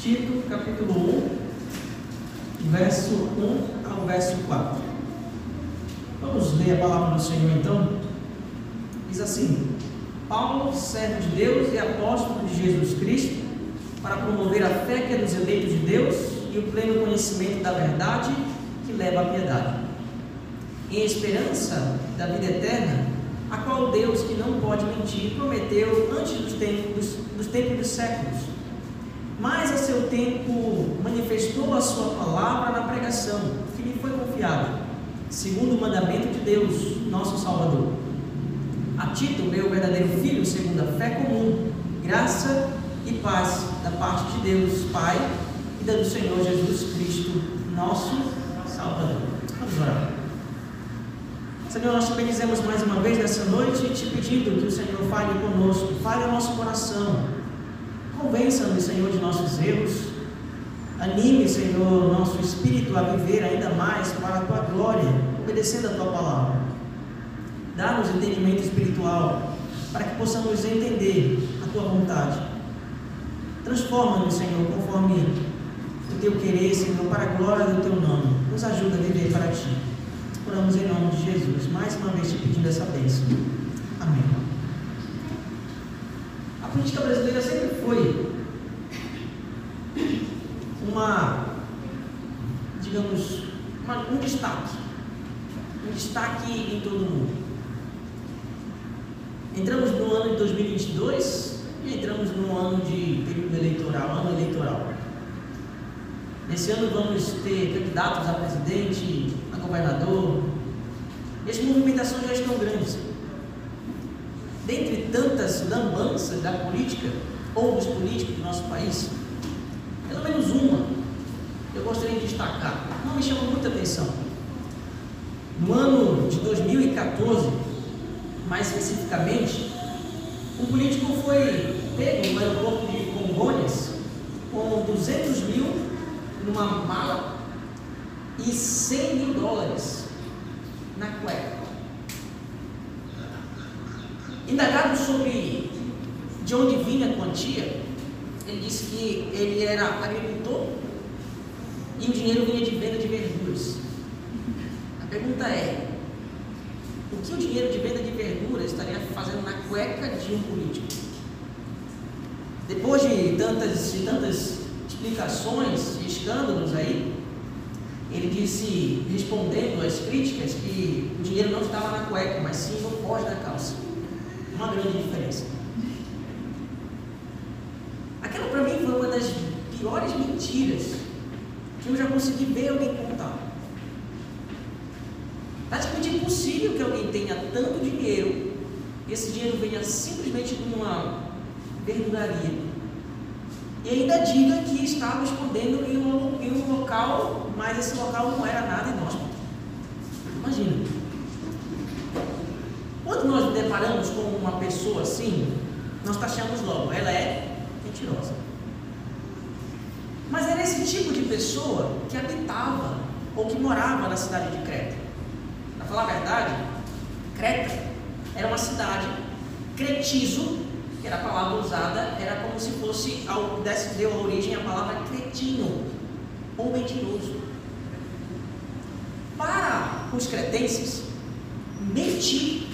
Tito, capítulo 1, verso 1 ao verso 4. Vamos ler a palavra do Senhor então? Diz assim: Paulo, servo de Deus e apóstolo de Jesus Cristo, para promover a fé que é dos eleitos de Deus e o pleno conhecimento da verdade que leva à piedade. Em esperança da vida eterna, a qual Deus, que não pode mentir, prometeu antes dos tempos, dos tempos dos séculos. Mas a seu tempo manifestou a sua palavra na pregação, que lhe foi confiada, segundo o mandamento de Deus, nosso Salvador. A Tito, meu verdadeiro filho, segundo a fé comum, graça e paz da parte de Deus, Pai, e da do Senhor Jesus Cristo, nosso Salvador. Vamos orar. Senhor, nós te bendizemos mais uma vez nessa noite, te pedindo que o Senhor fale conosco, fale ao nosso coração. Convença-nos, Senhor, de nossos erros. Anime, Senhor, nosso espírito a viver ainda mais para a tua glória, obedecendo a tua palavra. Dá-nos entendimento espiritual para que possamos entender a tua vontade. Transforma-nos, Senhor, conforme o teu querer, Senhor, para a glória do teu nome. Nos ajuda a viver para ti. Oramos em nome de Jesus, mais uma vez te pedindo essa bênção. Amém. A política brasileira sempre foi uma, digamos, uma, um destaque. Um destaque em todo o mundo. Entramos no ano de 2022 e entramos no ano de período eleitoral, ano eleitoral. Nesse ano vamos ter candidatos a presidente, a governador. E as movimentações já estão grandes. Tantas lambanças da política ou dos políticos do nosso país, pelo menos uma eu gostaria de destacar. Não me chama muita atenção. No ano de 2014, mais especificamente, um político foi pego no aeroporto de Congonhas com 200 mil numa mala e 100 mil dólares na cueca. Indagado sobre de onde vinha a quantia, ele disse que ele era agricultor e o dinheiro vinha de venda de verduras. A pergunta é: o que o dinheiro de venda de verduras estaria fazendo na cueca de um político? Depois de tantas e tantas explicações e escândalos aí, ele disse, respondendo às críticas, que o dinheiro não estava na cueca, mas sim no pós da calça. Uma grande diferença. Aquela para mim foi uma das piores mentiras que eu já consegui ver alguém contar. Praticamente impossível que alguém tenha tanto dinheiro e esse dinheiro venha simplesmente de uma verduraria e ainda diga que estava escondendo em um, em um local, mas esse local não era nada inóspito. Imagina. Quando nós nos deparamos com uma pessoa assim, nós taxamos logo, ela é mentirosa. Mas era esse tipo de pessoa que habitava ou que morava na cidade de Creta. Para falar a verdade, Creta era uma cidade, cretizo, que era a palavra usada, era como se fosse, deu a origem à palavra cretino, ou mentiroso. Para os cretenses, mentir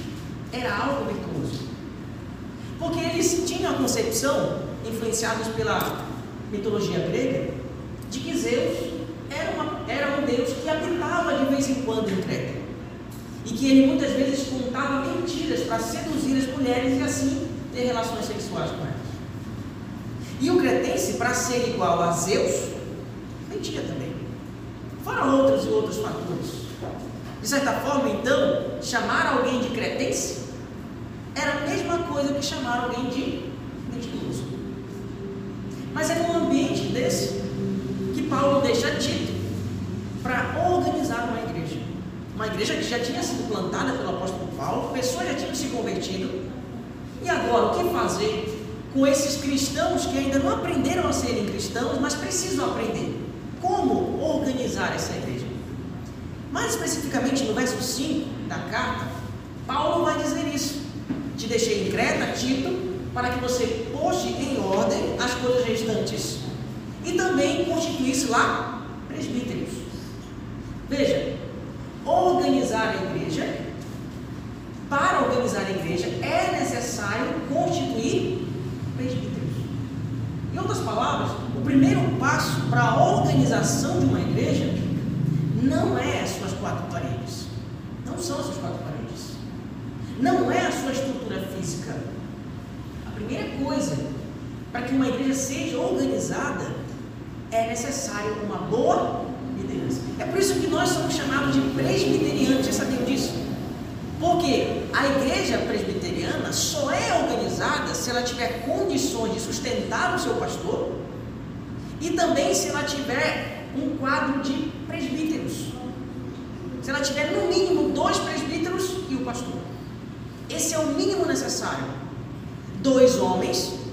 era algo virtuoso. Porque eles tinham a concepção, influenciados pela mitologia grega, de que Zeus era, uma, era um deus que habitava de vez em quando em Creta. E que ele muitas vezes contava mentiras para seduzir as mulheres e assim ter relações sexuais com elas. E o cretense, para ser igual a Zeus, mentia também. Fora outros e outros fatores. De certa forma, então, chamar alguém de cretense era a mesma coisa que chamar alguém de mentiroso. Mas é num ambiente desse que Paulo deixa Tito para organizar uma igreja. Uma igreja que já tinha sido plantada pelo apóstolo Paulo, pessoas já tinham se convertido. E agora, o que fazer com esses cristãos que ainda não aprenderam a serem cristãos, mas precisam aprender? Como organizar essa igreja? Mais especificamente no verso 5 da carta, Paulo vai dizer isso. Te deixei em Creta, Tito, para que você poste em ordem as coisas restantes. E também constituir-se lá presbíteros. Veja, organizar a igreja, para organizar a igreja é necessário constituir presbíteros. Em outras palavras, o primeiro passo para a organização de uma igreja não é as suas quatro paredes. Não são as suas quatro paredes. Não é a sua estrutura física. A primeira coisa para que uma igreja seja organizada é necessário uma boa liderança. É por isso que nós somos chamados de presbiterianos. Vocês sabiam disso? Porque a igreja presbiteriana só é organizada se ela tiver condições de sustentar o seu pastor e também se ela tiver um quadro de presbíteros. Se ela tiver no mínimo dois presbíteros e o pastor. Esse é o mínimo necessário. Dois homens,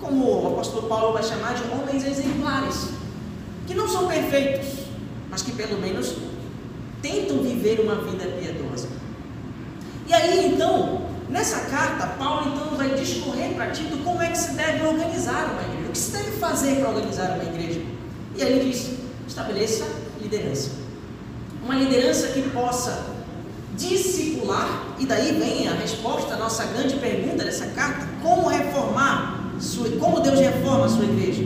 como o apóstolo Paulo vai chamar de homens exemplares, que não são perfeitos, mas que pelo menos tentam viver uma vida piedosa. E aí então, nessa carta, Paulo então vai discorrer para Tito como é que se deve organizar uma igreja, o que se deve fazer para organizar uma igreja. E aí ele diz: estabeleça liderança. Uma liderança que possa discipular, e daí vem a resposta à nossa grande pergunta dessa carta: como reformar, sua, como Deus reforma a sua igreja?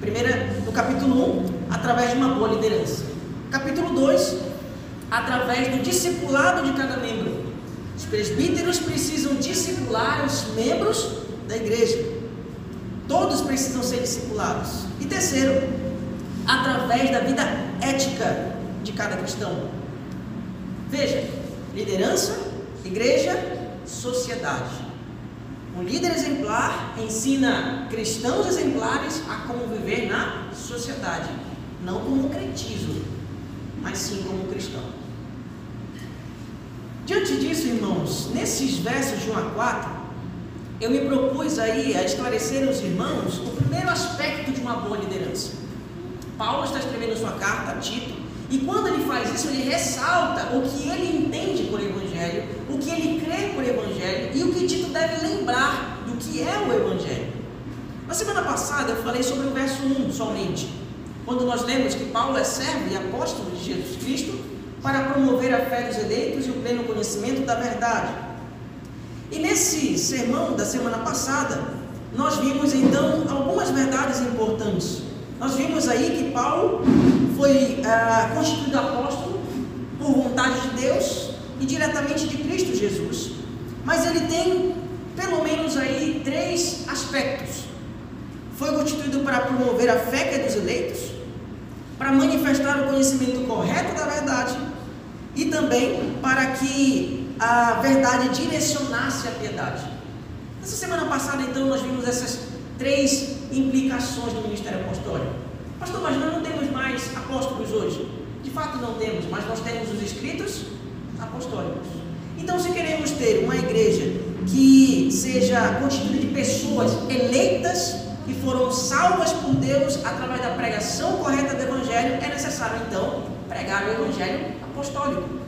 Primeira, no capítulo 1, através de uma boa liderança. Capítulo 2, através do discipulado de cada membro. Os presbíteros precisam discipular os membros da igreja. Todos precisam ser discipulados. E terceiro, através da vida ética de cada cristão. Veja, liderança, igreja, sociedade. Um líder exemplar ensina cristãos exemplares a como viver na sociedade, não como cretismo, mas sim como cristão. Diante disso, irmãos, nesses versos de 1 a 4, eu me propus aí a esclarecer aos irmãos o primeiro aspecto de uma boa liderança. Paulo está escrevendo sua carta a Tito, e quando ele faz isso, ele ressalta o que ele entende por Evangelho, o que ele crê por Evangelho e o que Tito deve lembrar do que é o Evangelho. Na semana passada eu falei sobre o verso 1 somente, quando nós lemos que Paulo é servo e apóstolo de Jesus Cristo para promover a fé dos eleitos e o pleno conhecimento da verdade. E nesse sermão da semana passada, nós vimos então algumas verdades importantes. Nós vimos aí que Paulo foi ah, constituído apóstolo por vontade de Deus e diretamente de Cristo Jesus. Mas ele tem pelo menos aí três aspectos. Foi constituído para promover a fé que é dos eleitos, para manifestar o conhecimento correto da verdade e também para que a verdade direcionasse a piedade. Nessa semana passada, então, nós vimos essas três implicações do ministério apostólico. Pastor, mas nós não temos mais apóstolos hoje. De fato, não temos, mas nós temos os escritos apostólicos. Então, se queremos ter uma igreja que seja constituída de pessoas eleitas que foram salvas por Deus através da pregação correta do Evangelho, é necessário então pregar o Evangelho apostólico.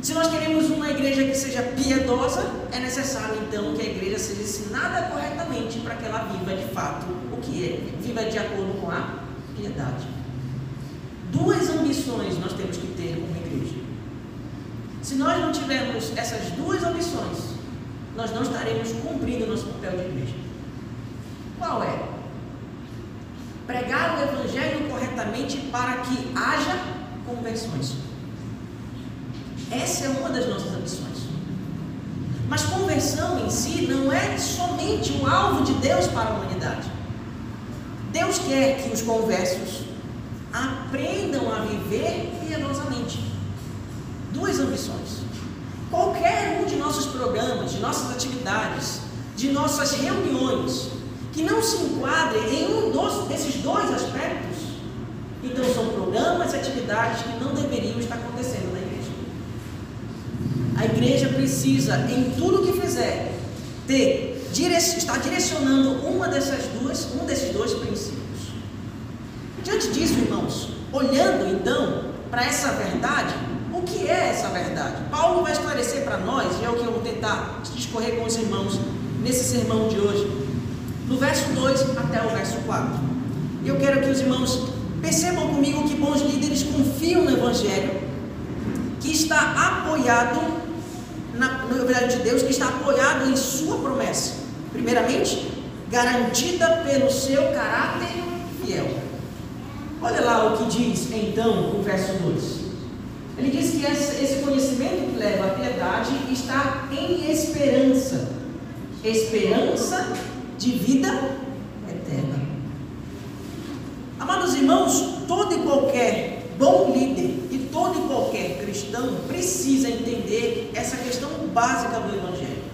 Se nós queremos uma igreja que seja piedosa, é necessário então que a igreja seja ensinada corretamente para que ela viva de fato o que é, viva de acordo com a piedade. Duas ambições nós temos que ter como igreja. Se nós não tivermos essas duas ambições, nós não estaremos cumprindo nosso papel de igreja. Qual é? Pregar o Evangelho corretamente para que haja conversões. Essa é uma das nossas ambições. Mas conversão em si não é somente o alvo de Deus para a humanidade. Deus quer que os conversos aprendam a viver piedosamente. Duas ambições. Qualquer um de nossos programas, de nossas atividades, de nossas reuniões, que não se enquadre em um dos, desses dois aspectos, então são programas e atividades que não deveriam estar acontecendo na igreja. A igreja precisa, em tudo que fizer, ter, estar direcionando uma dessas duas, um desses dois princípios. Diante disso, irmãos, olhando então para essa verdade, que é essa verdade? Paulo vai esclarecer para nós, e é o que eu vou tentar discorrer com os irmãos nesse sermão de hoje, no verso 2 até o verso 4. E eu quero que os irmãos percebam comigo que bons líderes confiam no Evangelho, que está apoiado na, no Evangelho de Deus, que está apoiado em sua promessa. Primeiramente, garantida pelo seu caráter fiel. Olha lá o que diz então o verso 2. Ele diz que esse conhecimento que leva à piedade está em esperança. Esperança de vida eterna. Amados irmãos, todo e qualquer bom líder e todo e qualquer cristão precisa entender essa questão básica do Evangelho.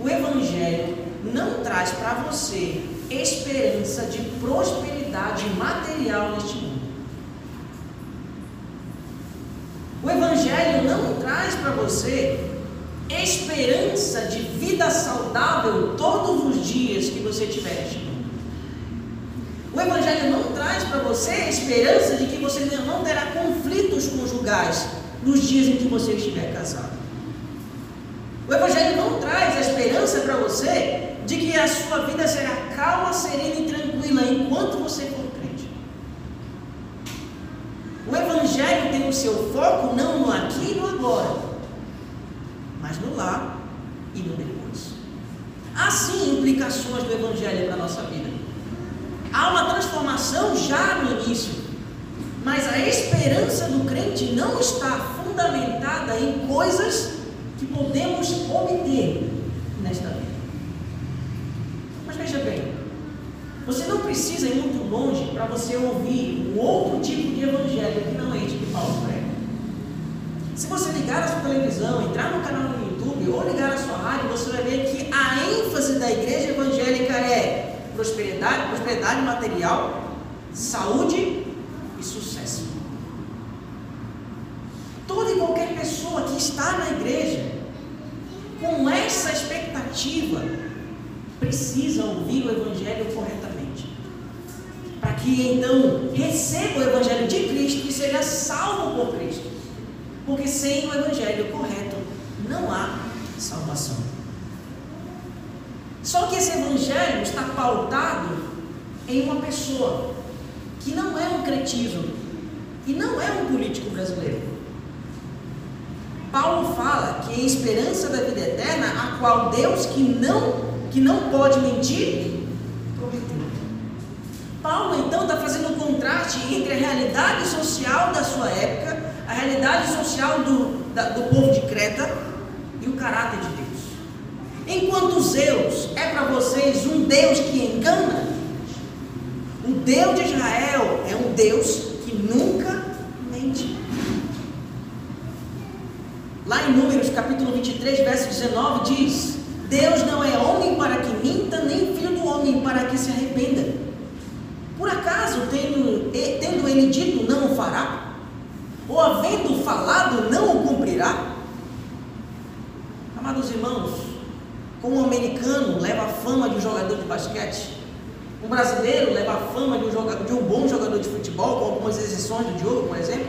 O Evangelho não traz para você esperança de prosperidade material neste mundo. O Evangelho não traz para você esperança de vida saudável todos os dias que você tiver O Evangelho não traz para você esperança de que você não terá conflitos conjugais nos dias em que você estiver casado. O Evangelho não traz a esperança para você de que a sua vida será calma, serena e tranquila enquanto você for o Evangelho tem o seu foco não no aqui e no agora, mas no lá e no depois. Há sim implicações do Evangelho para a nossa vida. Há uma transformação já no início, mas a esperança do crente não está fundamentada em coisas que podemos obter nesta vida. Mas veja bem, você não precisa ir muito longe para você ouvir um outro tipo de evangelho que não é este que Paulo prega. Se você ligar a sua televisão, entrar no canal do YouTube ou ligar a sua rádio, você vai ver que a ênfase da igreja evangélica é prosperidade, prosperidade material, saúde e sucesso. Toda e qualquer pessoa que está na igreja com essa expectativa precisa ouvir o evangelho corretamente que então receba o Evangelho de Cristo e seja salvo por Cristo. Porque sem o Evangelho correto não há salvação. Só que esse Evangelho está pautado em uma pessoa que não é um cretivo e não é um político brasileiro. Paulo fala que a esperança da vida eterna, a qual Deus que não que não pode mentir, Paulo então está fazendo um contraste entre a realidade social da sua época, a realidade social do, da, do povo de Creta e o caráter de Deus. Enquanto Zeus é para vocês um Deus que engana, o Deus de Israel é um Deus que nunca mente. Lá em Números capítulo 23, verso 19 diz: Deus não é homem para que minta, nem filho do homem para que se arrependa. Por acaso, tendo, tendo ele dito, não o fará? Ou havendo falado, não o cumprirá? Amados irmãos, como um americano leva a fama de um jogador de basquete, um brasileiro leva a fama de um, jogador, de um bom jogador de futebol, com algumas exceções do Diogo, por exemplo.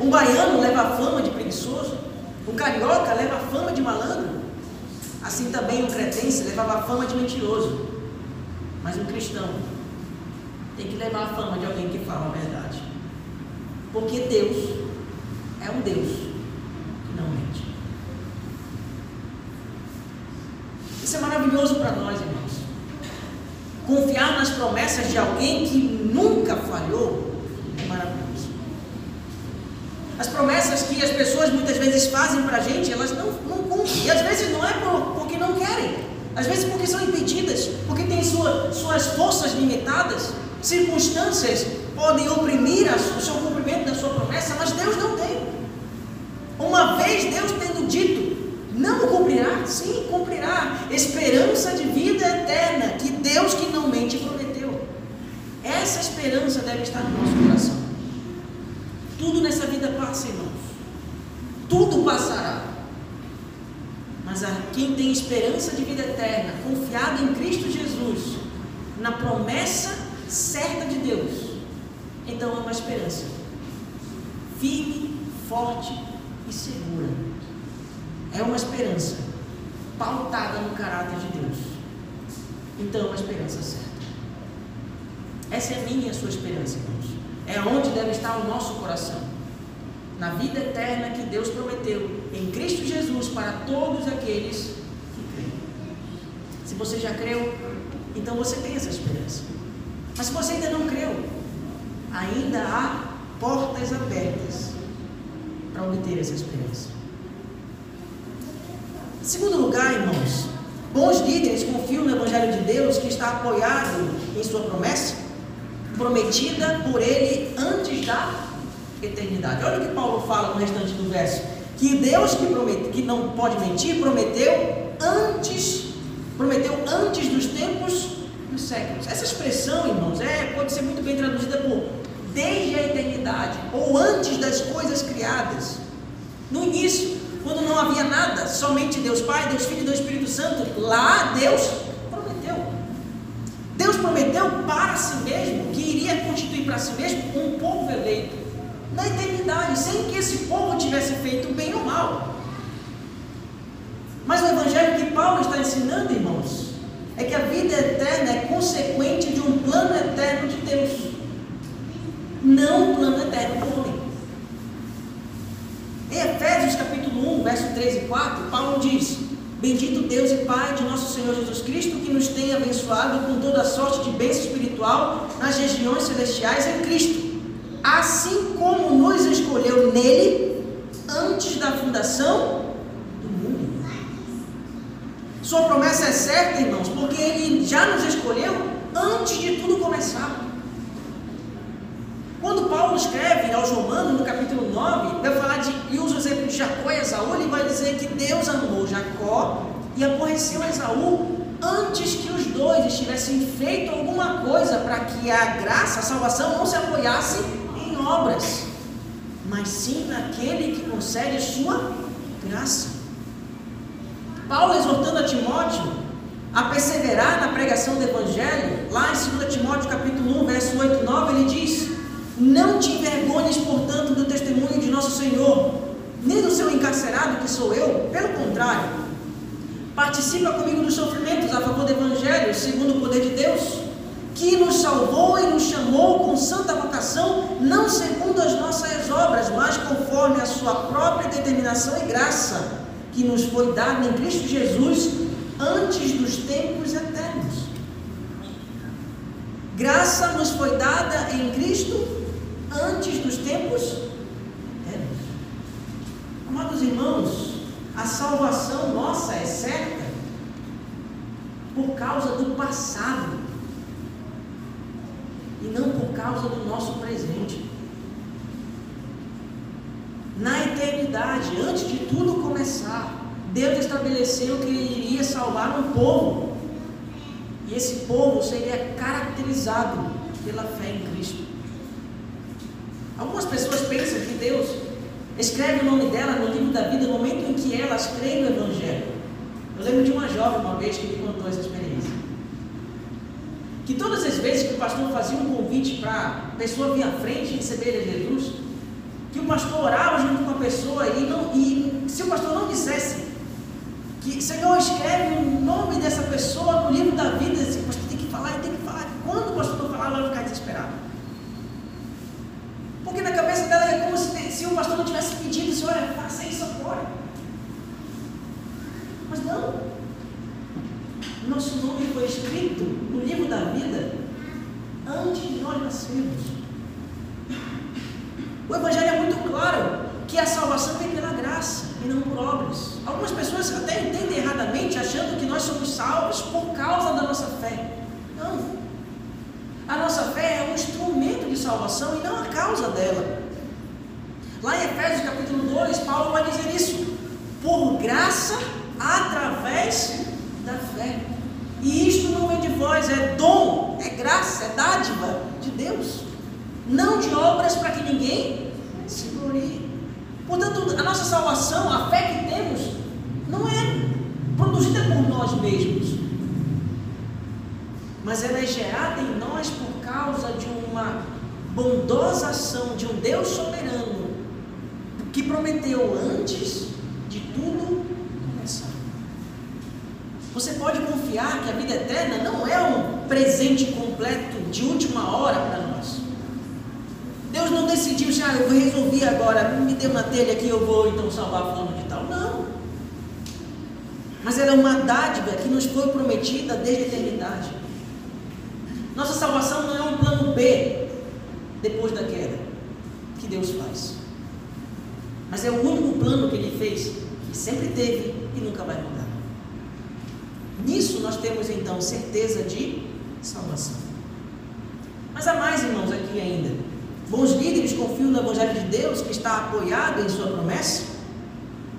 Um baiano leva a fama de preguiçoso. Um carioca leva a fama de malandro. Assim também um cretense levava a fama de mentiroso. Mas um cristão tem que levar a fama de alguém que fala a verdade. Porque Deus é um Deus que não mente. Isso é maravilhoso para nós, irmãos. Confiar nas promessas de alguém que nunca falhou é maravilhoso. As promessas que as pessoas muitas vezes fazem para a gente, elas não, não cumprem. E às vezes não é porque não querem. Às vezes porque são impedidas, porque têm sua, suas forças limitadas. Circunstâncias podem oprimir o seu cumprimento da sua promessa, mas Deus não tem. Uma vez Deus tendo dito, não o cumprirá? Sim, cumprirá. Esperança de vida eterna, que Deus que não mente prometeu. Essa esperança deve estar no nosso coração. Tudo nessa vida passa, irmãos. Tudo passará. Mas a quem tem esperança de vida eterna, confiado em Cristo Jesus, na promessa certa de Deus, então é uma esperança firme, forte e segura. É uma esperança pautada no caráter de Deus. Então é uma esperança certa. Essa é a minha e a sua esperança, irmãos. É onde deve estar o nosso coração. Na vida eterna que Deus prometeu em Cristo Jesus para todos aqueles que creem. Se você já creu, então você tem essa esperança. Mas se você ainda não creu, ainda há portas abertas para obter essa esperança. Em segundo lugar, irmãos, bons líderes confiam no Evangelho de Deus que está apoiado em sua promessa, prometida por ele antes da eternidade. Olha o que Paulo fala no restante do verso: que Deus que, promete, que não pode mentir, prometeu antes, prometeu antes dos tempos séculos. Essa expressão, irmãos, é, pode ser muito bem traduzida por desde a eternidade, ou antes das coisas criadas. No início, quando não havia nada, somente Deus Pai, Deus Filho e Deus Espírito Santo, lá Deus prometeu. Deus prometeu para si mesmo que iria constituir para si mesmo um povo eleito na eternidade, sem que esse povo tivesse feito bem ou mal. Mas o evangelho que Paulo está ensinando, irmãos, é que a vida eterna é consequente de um plano eterno de Deus, não um plano eterno do homem. Em Efésios capítulo 1, verso 3 e 4, Paulo diz: Bendito Deus e Pai de nosso Senhor Jesus Cristo, que nos tem abençoado com toda sorte de bênção espiritual nas regiões celestiais em Cristo, assim como nos escolheu nele antes da fundação. Sua promessa é certa, irmãos, porque ele já nos escolheu antes de tudo começar. Quando Paulo escreve aos Romanos, no capítulo 9, vai falar de, e usa o exemplo de Jacó e Esaú, ele vai dizer que Deus amou Jacó e aborreceu Esaú antes que os dois estivessem feito alguma coisa para que a graça, a salvação, não se apoiasse em obras, mas sim naquele que concede sua graça. Paulo exortando a Timóteo a perseverar na pregação do Evangelho, lá em 2 Timóteo capítulo 1, verso 8 e 9, ele diz não te envergonhes, portanto, do testemunho de nosso Senhor, nem do seu encarcerado, que sou eu, pelo contrário. Participa comigo dos sofrimentos a favor do Evangelho, segundo o poder de Deus, que nos salvou e nos chamou com santa vocação, não segundo as nossas obras, mas conforme a sua própria determinação e graça, que nos foi dada em Cristo Jesus antes dos tempos eternos. Graça nos foi dada em Cristo antes dos tempos eternos. Amados irmãos, a salvação nossa é certa por causa do passado e não por causa do nosso presente. Na eternidade, antes de tudo começar, Deus estabeleceu que Ele iria salvar um povo. E esse povo seria caracterizado pela fé em Cristo. Algumas pessoas pensam que Deus escreve o nome dela no livro da vida no momento em que elas creem no Evangelho. Eu lembro de uma jovem uma vez que me contou essa experiência. Que todas as vezes que o pastor fazia um convite para a pessoa vir à frente e receber Jesus, que o pastor orava junto com a pessoa e, não, e se o pastor não dissesse que Senhor escreve o nome dessa pessoa no livro da vida, o pastor tem que falar e tem que falar. Quando o pastor não falar, ela vai ficar desesperada. Porque na cabeça dela é como se, se o pastor não tivesse pedido, olha, faça isso agora. Mas não. Nosso nome foi escrito no livro da vida antes de nós nascermos. O Evangelho é claro que a salvação vem pela graça e não por obras. Algumas pessoas até entendem erradamente, achando que nós somos salvos por causa da nossa fé. Não. A nossa fé é um instrumento de salvação e não a causa dela. Lá em Efésios capítulo 2, Paulo vai dizer isso. Por graça através da fé. E isto não vem de vós, é dom, é graça, é dádiva de Deus. Não de obras para que ninguém Portanto, a nossa salvação, a fé que temos, não é produzida por nós mesmos mas ela é gerada em nós por causa de uma bondosa ação de um Deus soberano que prometeu antes de tudo começar. Você pode confiar que a vida eterna não é um presente completo de última hora para nós. Deus não decidiu, já ah, eu resolvi agora, me dê uma telha aqui, eu vou então salvar fulano de tal. Não. Mas ela é uma dádiva que nos foi prometida desde a eternidade. Nossa salvação não é um plano B depois da queda que Deus faz. Mas é o único plano que Ele fez, que sempre teve e nunca vai mudar. Nisso nós temos então certeza de salvação. Mas há mais, irmãos, aqui ainda. Bons líderes confiam no Evangelho de Deus que está apoiado em sua promessa,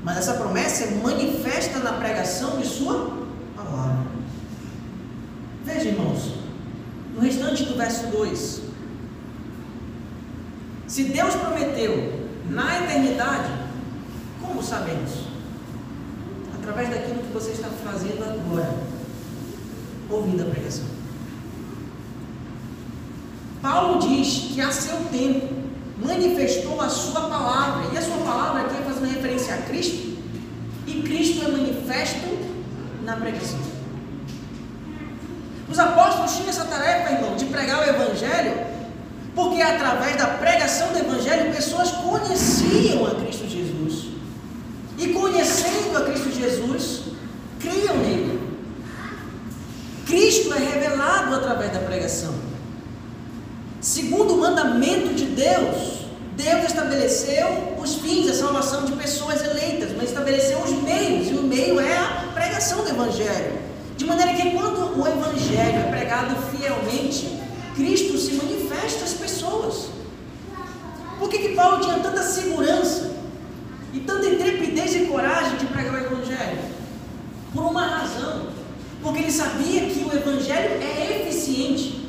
mas essa promessa é manifesta na pregação de sua palavra. Veja, irmãos, no restante do verso 2: Se Deus prometeu na eternidade, como sabemos? Através daquilo que você está fazendo agora, ouvindo a pregação. Paulo diz que a seu tempo manifestou a sua palavra, e a sua palavra aqui é fazendo referência a Cristo, e Cristo é manifesto na pregação. Os apóstolos tinham essa tarefa, irmão, de pregar o Evangelho, porque através da pregação do Evangelho pessoas conheciam a Cristo Jesus. E conhecendo a Cristo Jesus, criam nele. Cristo é revelado através da pregação. Segundo o mandamento de Deus, Deus estabeleceu os fins, a salvação de pessoas eleitas, mas estabeleceu os meios, e o meio é a pregação do Evangelho. De maneira que quando o Evangelho é pregado fielmente, Cristo se manifesta às pessoas. Por que, que Paulo tinha tanta segurança e tanta intrepidez e coragem de pregar o Evangelho? Por uma razão. Porque ele sabia que o Evangelho é eficiente.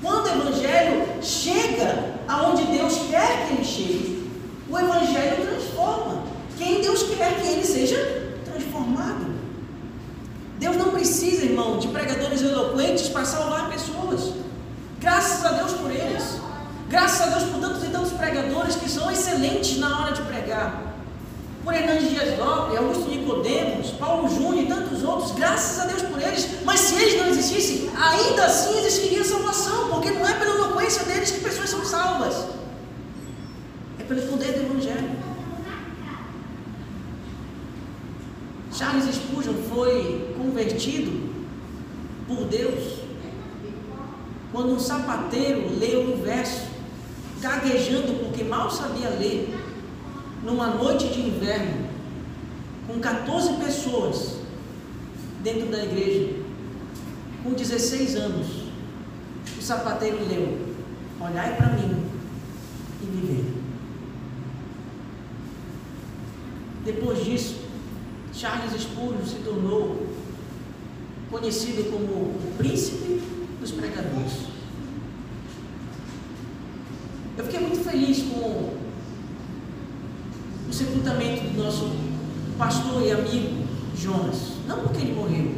Quando o Evangelho chega aonde Deus quer que ele chegue, o Evangelho transforma. Quem Deus quer que ele seja transformado. Deus não precisa, irmão, de pregadores eloquentes para salvar pessoas. Graças a Deus por eles. Graças a Deus por tantos e tantos pregadores que são excelentes na hora de pregar. Por Hernandes Dias Lopes, Augusto Nicodemos, Paulo Júnior e tantos outros, graças a Deus por eles. Mas se eles não existissem, ainda assim existiria salvação, porque não é pela eloquência deles que pessoas são salvas. É pelo poder do Evangelho. Charles Spurgeon foi convertido por Deus quando um sapateiro leu um verso, gaguejando porque mal sabia ler, numa noite de inverno, com 14 pessoas dentro da igreja, com 16 anos, o sapateiro leu: Olhai para mim e viver. Depois disso, Charles Spurgeon se tornou conhecido como o príncipe dos pregadores. Eu fiquei muito feliz com o sepultamento do nosso pastor e amigo Jonas. Não porque ele morreu,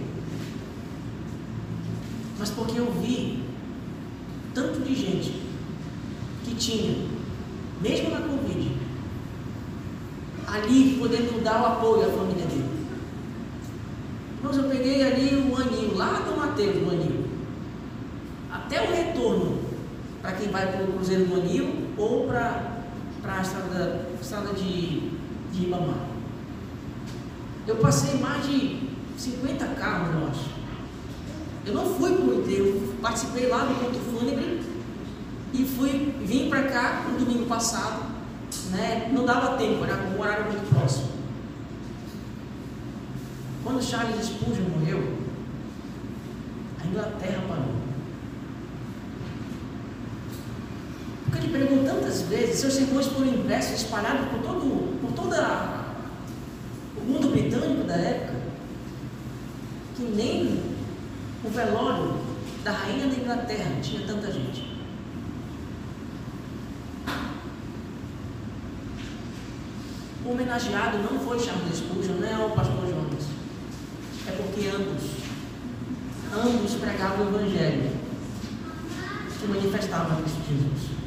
mas porque eu vi tanto de gente que tinha, mesmo na Covid, ali podendo dar o apoio à família dele. Mas eu peguei ali o aninho, lá do Mateus, o aninho. Até o retorno, para quem vai para o Cruzeiro do Anil ou para a estrada, estrada de, de. Eu passei mais de 50 carros, eu acho. Eu não fui para o enterro, participei lá do ponto fúnebre e fui, vim para cá no domingo passado, né? Não dava tempo, era um horário muito próximo. Quando Charles Spurgeon morreu, a Inglaterra parou. Porque ele pregou tantas vezes, seus sermões foram impressos, espalhados por todo, por toda o mundo britânico da época, que nem o velório da rainha da Inglaterra tinha tanta gente. O homenageado não foi Charles Spurgeon, não é o pastor Jonas é porque ambos, ambos pregavam o Evangelho que manifestava Cristo Jesus.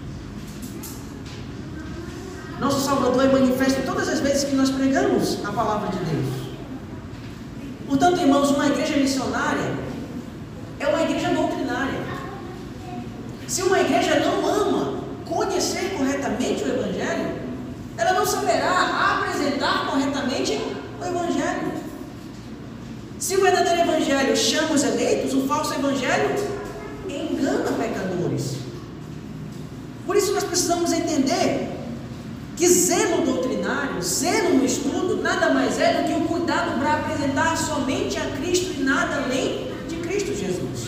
Salvador é manifesto todas as vezes que nós pregamos a palavra de Deus. Portanto, irmãos, uma igreja missionária é uma igreja doutrinária. Se uma igreja não ama conhecer corretamente o Evangelho, ela não saberá apresentar corretamente o Evangelho. Se o verdadeiro Evangelho chama os eleitos, o falso Evangelho engana pecadores. Por isso nós precisamos entender que zelo doutrinário, zelo no estudo, nada mais é do que o cuidado para apresentar somente a Cristo e nada além de Cristo Jesus.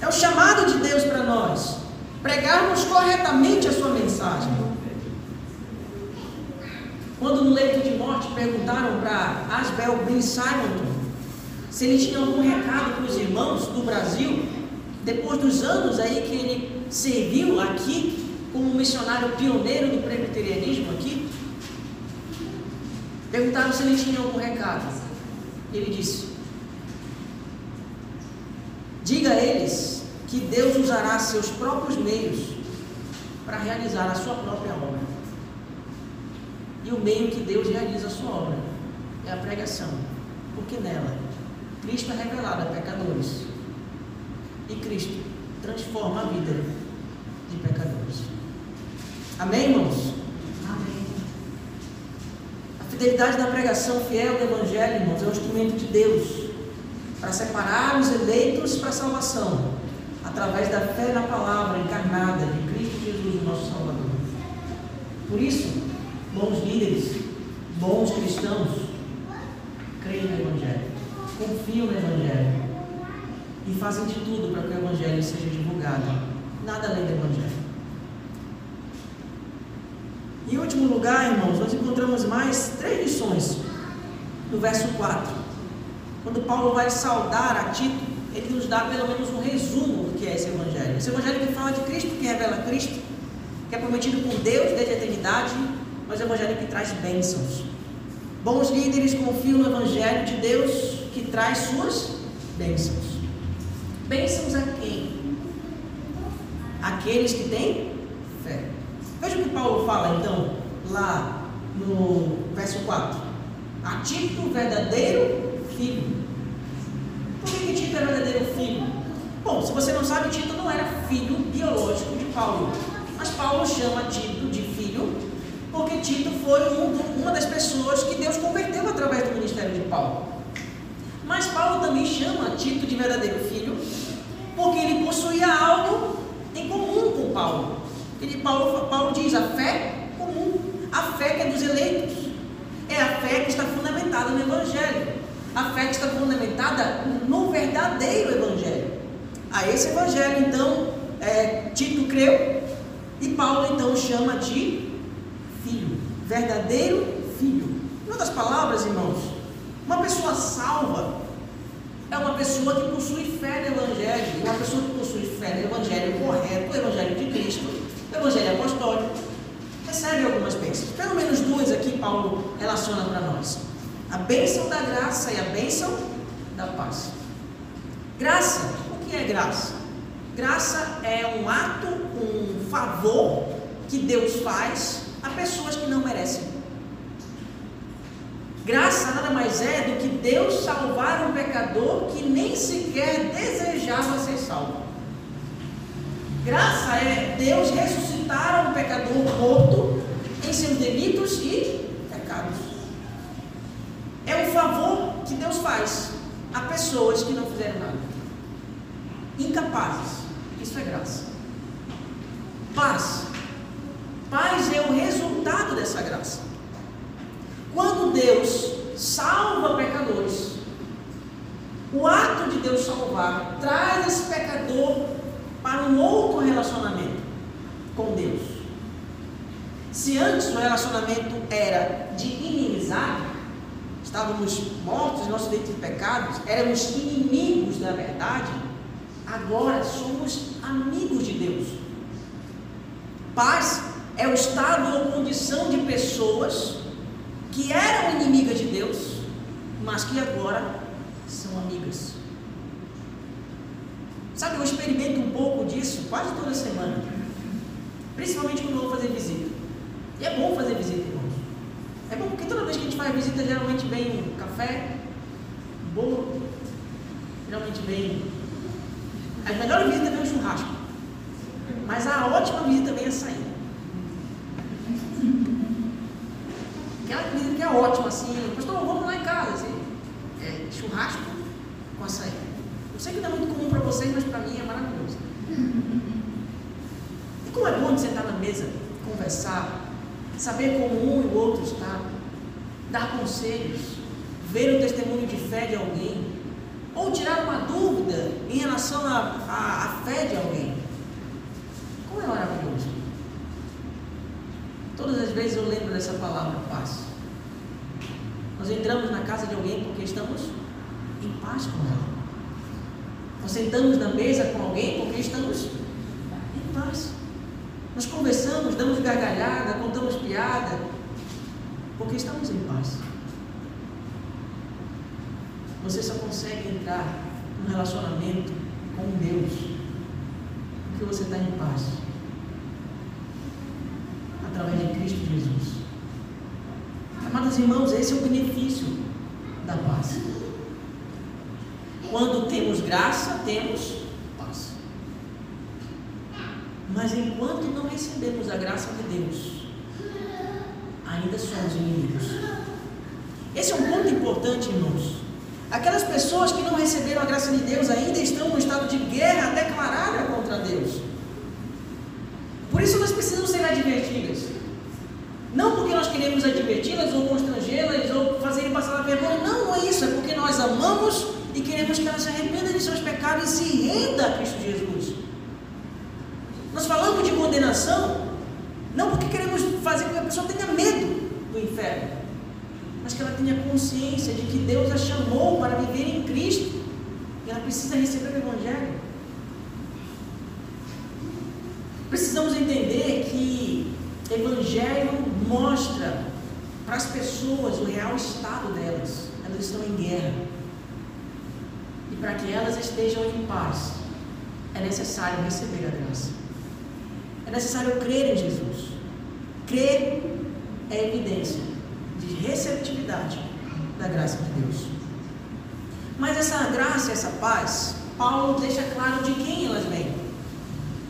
É o chamado de Deus para nós, pregarmos corretamente a sua mensagem. Quando no leito de morte perguntaram para Asbel Ben Simonton se ele tinha algum recado para os irmãos do Brasil, depois dos anos aí que ele serviu aqui como missionário pioneiro do presbiterianismo aqui, perguntaram se ele tinha algum recado. Ele disse: Diga a eles que Deus usará seus próprios meios para realizar a sua própria obra. E o meio que Deus realiza a sua obra é a pregação, porque nela Cristo é revelado a pecadores e Cristo transforma a vida de pecadores. Amém, irmãos? Amém. A fidelidade da pregação fiel do Evangelho, irmãos, é um instrumento de Deus para separar os eleitos para a salvação, através da fé na palavra encarnada de Cristo Jesus, nosso Salvador. Por isso, bons líderes, bons cristãos, creem no Evangelho, confiam no Evangelho e fazem de tudo para que o Evangelho seja divulgado. Nada além do Evangelho. Em último lugar, irmãos, nós encontramos mais três lições no verso 4. Quando Paulo vai saudar a Tito, ele nos dá pelo menos um resumo que é esse evangelho. Esse evangelho que fala de Cristo, que revela Cristo, que é prometido por Deus desde a eternidade, mas é um evangelho que traz bênçãos. Bons líderes confiam no evangelho de Deus que traz suas bênçãos. Bênçãos a quem? Aqueles que têm fé. Veja o que Paulo fala então, lá no verso 4. A Tito, verdadeiro filho. Por que, que Tito é verdadeiro filho? Bom, se você não sabe, Tito não era filho biológico de Paulo. Mas Paulo chama Tito de filho, porque Tito foi um, uma das pessoas que Deus converteu através do ministério de Paulo. Mas Paulo também chama Tito de verdadeiro filho, porque ele possuía algo em comum com Paulo. Ele, Paulo, Paulo diz: a fé comum, a fé que é dos eleitos, é a fé que está fundamentada no Evangelho, a fé que está fundamentada no verdadeiro Evangelho. A esse Evangelho, então, é, Tito creu e Paulo, então, chama de filho, verdadeiro filho. Em outras palavras, irmãos, uma pessoa salva é uma pessoa que possui fé no Evangelho, uma pessoa que possui fé no Evangelho correto, o Evangelho de Cristo, o Evangelho Apostólico, recebe algumas bênçãos. Pelo menos duas aqui Paulo relaciona para nós: a bênção da graça e a bênção da paz. Graça, que é graça? Graça é um ato, um favor que Deus faz a pessoas que não merecem. Graça nada mais é do que Deus salvar um pecador que nem sequer desejava ser salvo. Graça é Deus ressuscitar um pecador morto em seus delitos e pecados. É um favor que Deus faz a pessoas que não fizeram nada. Incapazes. Isso é graça. Paz. Paz é o resultado dessa graça. Quando Deus salva pecadores, o ato de Deus salvar traz esse pecador para um outro relacionamento com Deus. Se antes o relacionamento era de inimizade, estávamos mortos em nosso dentro de pecados, éramos inimigos da verdade, agora somos amigos de Deus. Paz é o estado ou condição de pessoas que eram inimigas de Deus, mas que agora são amigas. Sabe, eu experimento um pouco disso quase toda semana. Principalmente quando eu vou fazer visita. E é bom fazer visita, irmãos. É bom porque toda vez que a gente faz visita, geralmente vem café, bolo vem. As melhores visitas vem o churrasco. Mas a ótima visita vem a sair. Aquela visita que é ótima, assim, pastor, vamos lá em casa, assim. É churrasco com açaí. Eu sei que não é muito comum para vocês, mas para mim é maravilhoso. E como é bom de sentar na mesa, conversar, saber como um e o outro está, dar conselhos, ver o testemunho de fé de alguém, ou tirar uma dúvida em relação à fé de alguém. Como é maravilhoso. Todas as vezes eu lembro dessa palavra paz. Nós entramos na casa de alguém porque estamos em paz com ela. Nós sentamos na mesa com alguém porque estamos em paz. Nós conversamos, damos gargalhada, contamos piada, porque estamos em paz. Você só consegue entrar num relacionamento com Deus porque você está em paz. Através de Cristo Jesus. Amados irmãos, esse é o benefício da paz. Quando temos graça, temos paz. Mas enquanto não recebemos a graça de Deus, ainda somos inimigos. Esse é um ponto importante, irmãos. Aquelas pessoas que não receberam a graça de Deus ainda estão no estado de guerra declarada contra Deus. Por isso nós precisamos ser advertidas. Não porque nós queremos adverti-las ou constrangê-las ou fazer passar a vergonha. Não, não é isso. É porque nós amamos e queremos que elas se arrependam de seus pecados e se renda a Cristo Jesus. Nós falamos de condenação não porque queremos fazer com que a pessoa tenha medo do inferno, mas que ela tenha consciência de que Deus a chamou para viver em Cristo e ela precisa receber o Evangelho. Precisamos entender que Evangelho mostra para as pessoas o real estado delas. Elas estão em guerra. E para que elas estejam em paz, é necessário receber a graça. É necessário crer em Jesus. Crer é evidência de receptividade da graça de Deus. Mas essa graça, essa paz, Paulo deixa claro de quem elas vêm.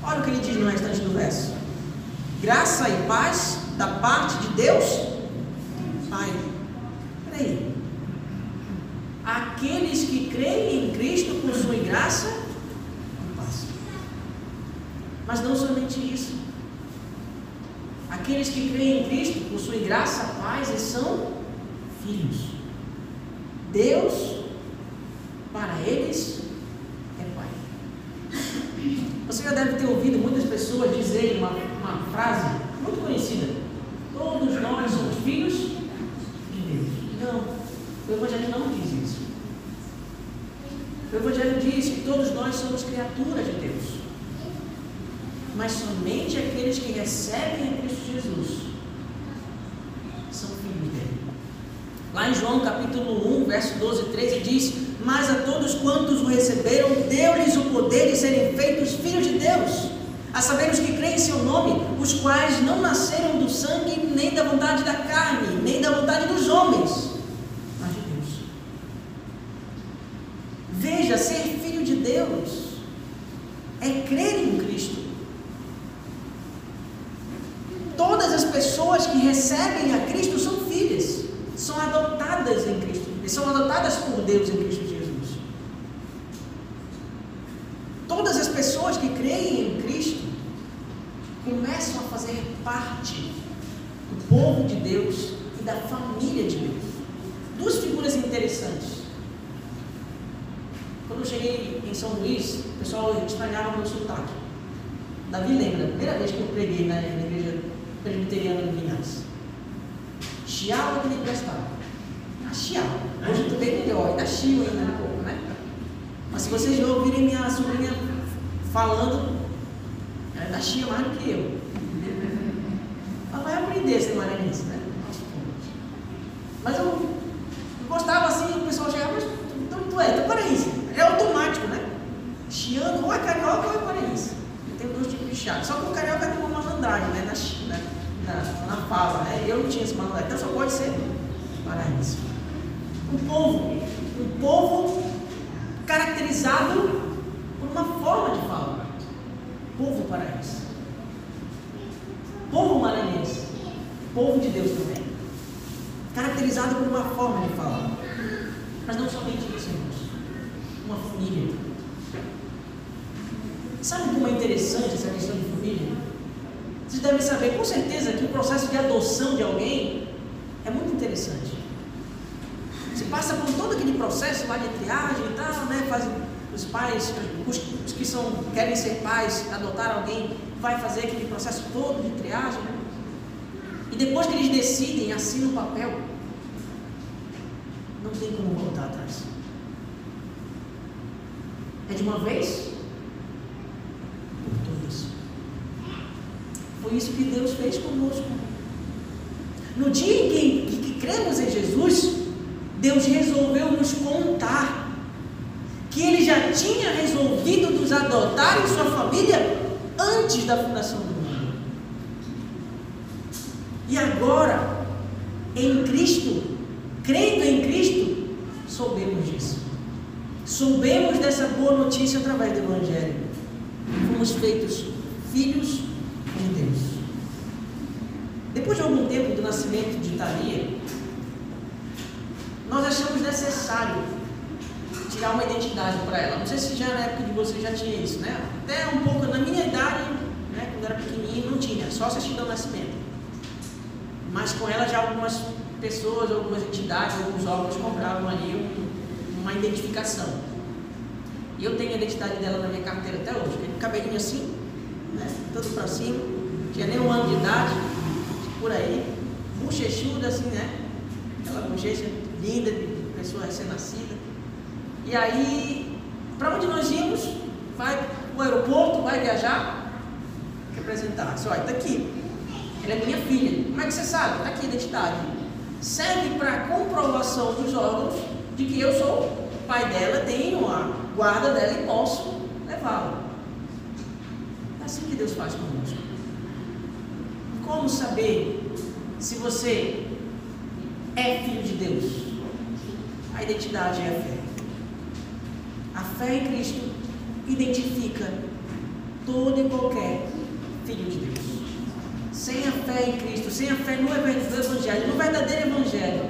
Olha o que ele diz no restante do verso: graça e paz da parte de Deus, Pai. Peraí. Aqueles que creem em Cristo possuem graça e paz. Mas não somente isso. Aqueles que creem em Cristo possuem graça, paz e são filhos. Deus, para eles, é Pai. Você já deve ter ouvido muitas pessoas dizerem uma, uma frase muito conhecida: Todos nós somos filhos de Deus. Não, o Evangelho não diz isso. O Evangelho diz que todos nós somos criaturas de Deus mas somente aqueles que recebem a Cristo Jesus. São filhos dele. Lá em João capítulo 1, verso 12 e 13 diz: Mas a todos quantos o receberam, deu-lhes o poder de serem feitos filhos de Deus, a saber os que creem em seu nome, os quais não nasceram do sangue, nem da vontade da carne, nem da vontade dos homens, mas de Deus. Veja, ser filho de Deus é crer em Cristo. Todas as pessoas que recebem a Cristo são filhas, são adotadas em Cristo, são adotadas por Deus em Cristo Jesus. Todas as pessoas que creem em Cristo começam a fazer parte do povo de Deus e da família de Deus. Duas figuras interessantes. Quando eu cheguei em São Luís, o pessoal estranhava o meu sotaque. Davi lembra, a primeira vez que eu preguei na, na igreja presbiteriana do Vinhaça. Chiava que nem prestava. A chiava. Hoje eu estou bem melhor, ainda chio ainda um pouco, né? Mas se vocês ouvirem minha sobrinha falando, ela ainda chia mais do que eu. Ela vai aprender a ser maranhense, né? Mas eu, eu gostava assim, o pessoal chegava, mas então tu é, tu é paraense. É automático, né? Chiando, ou é carioca ou é paraense. Tem dois tipos de chiado. Só que o carioca tem uma malandragem, né? Na, na, na fala, né? Eu não tinha esse malandragem, então só pode ser paraense. O povo, o povo caracterizado por uma forma de falar. Povo paraense. Povo maranhense. Povo de Deus também. Caracterizado por uma forma de falar. Mas não somente isso, irmãos. Uma família. Sabe como é interessante essa questão de família? Vocês devem saber com certeza que o processo de adoção de alguém é muito interessante. Você passa por todo aquele processo lá de triagem e tal, né? Faz, os pais, os, os, que são, querem ser pais, adotar alguém, vai fazer aquele processo todo de triagem. E depois que eles decidem, assinam o papel, não tem como voltar atrás. É de uma vez por todas. Foi isso que Deus fez conosco. No dia em que, que cremos em Jesus, Deus resolveu nos contar que Ele já tinha resolvido nos adotar em sua família antes da fundação do mundo. E agora, em Cristo, crendo em Cristo, soubemos disso. Soubemos dessa boa notícia através do Evangelho. Fomos feitos filhos de Deus. Depois de algum tempo do de Thalia, nós achamos necessário tirar uma identidade para ela. Não sei se já na época de vocês já tinha isso, né? Até um pouco na minha idade, né, quando era pequenininho, não tinha, só assistir ao nascimento. Mas com ela já algumas pessoas, algumas entidades, alguns órgãos compravam ali um, uma identificação. E eu tenho a identidade dela na minha carteira até hoje. Um cabelinho assim, né, para cima, tinha nem um ano de idade, por aí, bochechuda assim, né? Aquela bochecha linda de pessoa recém-nascida. E aí, para onde nós íamos? Vai para o aeroporto, vai viajar, representar. Olha, está aqui. Ela é minha filha. Como é que você sabe? Está aqui a identidade. Serve para comprovação dos órgãos de que eu sou pai dela, tenho a guarda dela e posso levá-la. É assim que Deus faz conosco. Como saber se você é filho de Deus? A identidade é a fé. A fé em Cristo identifica todo e qualquer filho de Deus. Sem a fé em Cristo, sem a fé no Evangelho, no verdadeiro Evangelho,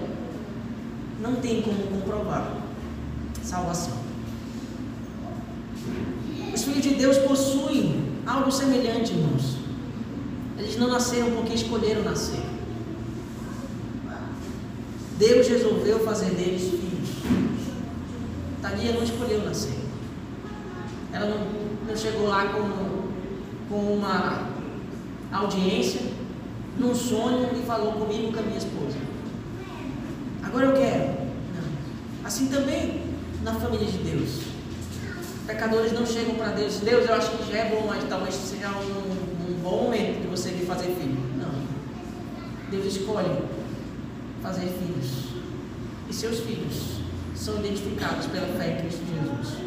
não tem como comprovar salvação. Os filhos de Deus possuem algo semelhante, irmãos. Eles não nasceram porque escolheram nascer. Deus resolveu fazer deles filhos. Thalia não escolheu nascer. Ela não, não chegou lá com, com uma audiência, num sonho e falou comigo com a minha esposa. Agora eu quero. Não. Assim também na família de Deus. Pecadores não chegam para Deus. Deus, eu acho que já é bom, mas talvez seja um, um bom momento de você vir fazer filho. Não. Deus escolhe fazer filhos. E seus filhos são identificados pela fé em Cristo Jesus.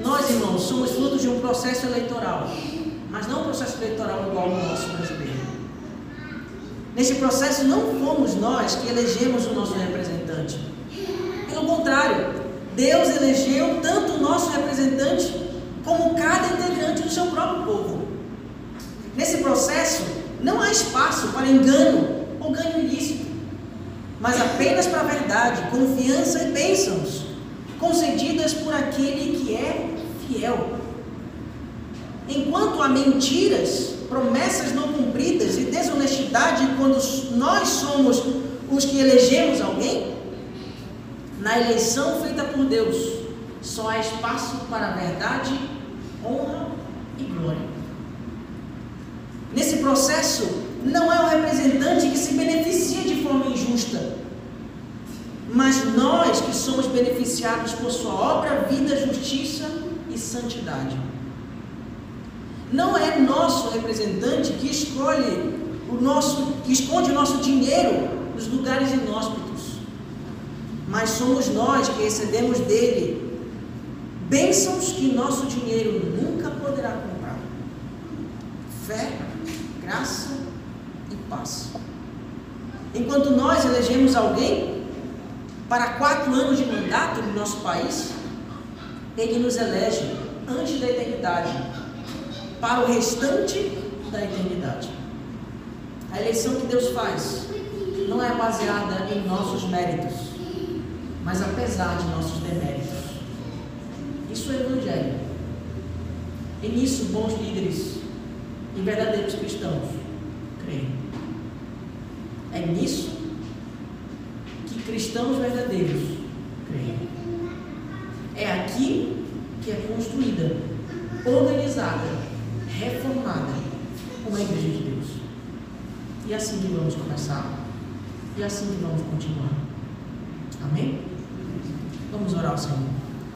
Nós, irmãos, somos frutos de um processo eleitoral, mas não um processo eleitoral igual ao nosso brasileiro. Nesse processo, não fomos nós que elegemos o nosso representante. Pelo contrário, Deus elegeu tanto o nosso representante como cada integrante do seu próprio povo. Nesse processo, não há espaço para engano ou ganho ilícito, mas apenas para a verdade, confiança e bênçãos concedidas por aquele que é fiel. Enquanto há mentiras, promessas não cumpridas e desonestidade quando nós somos os que elegemos alguém, na eleição feita por Deus, só há espaço para a verdade, honra e glória. Nesse processo, não é o representante que se beneficia de forma injusta, mas nós que somos beneficiados por sua obra, vida, justiça e santidade. Não é nosso representante que escolhe o nosso, que esconde o nosso dinheiro nos lugares inóspitos, mas somos nós que recebemos dele bênçãos que nosso dinheiro nunca poderá comprar. Fé, graça e paz. Enquanto nós elegemos alguém, para quatro anos de mandato no nosso país, Ele nos elege antes da eternidade, para o restante da eternidade. A eleição que Deus faz não é baseada em nossos méritos, mas apesar de nossos deméritos. Isso é Evangelho. E nisso, bons líderes e verdadeiros cristãos creem. É nisso que cristãos verdadeiros creem. É aqui que é construída, organizada, reformada uma igreja de Deus. E é assim que vamos começar. E é assim que vamos continuar. Amém? Vamos orar ao Senhor.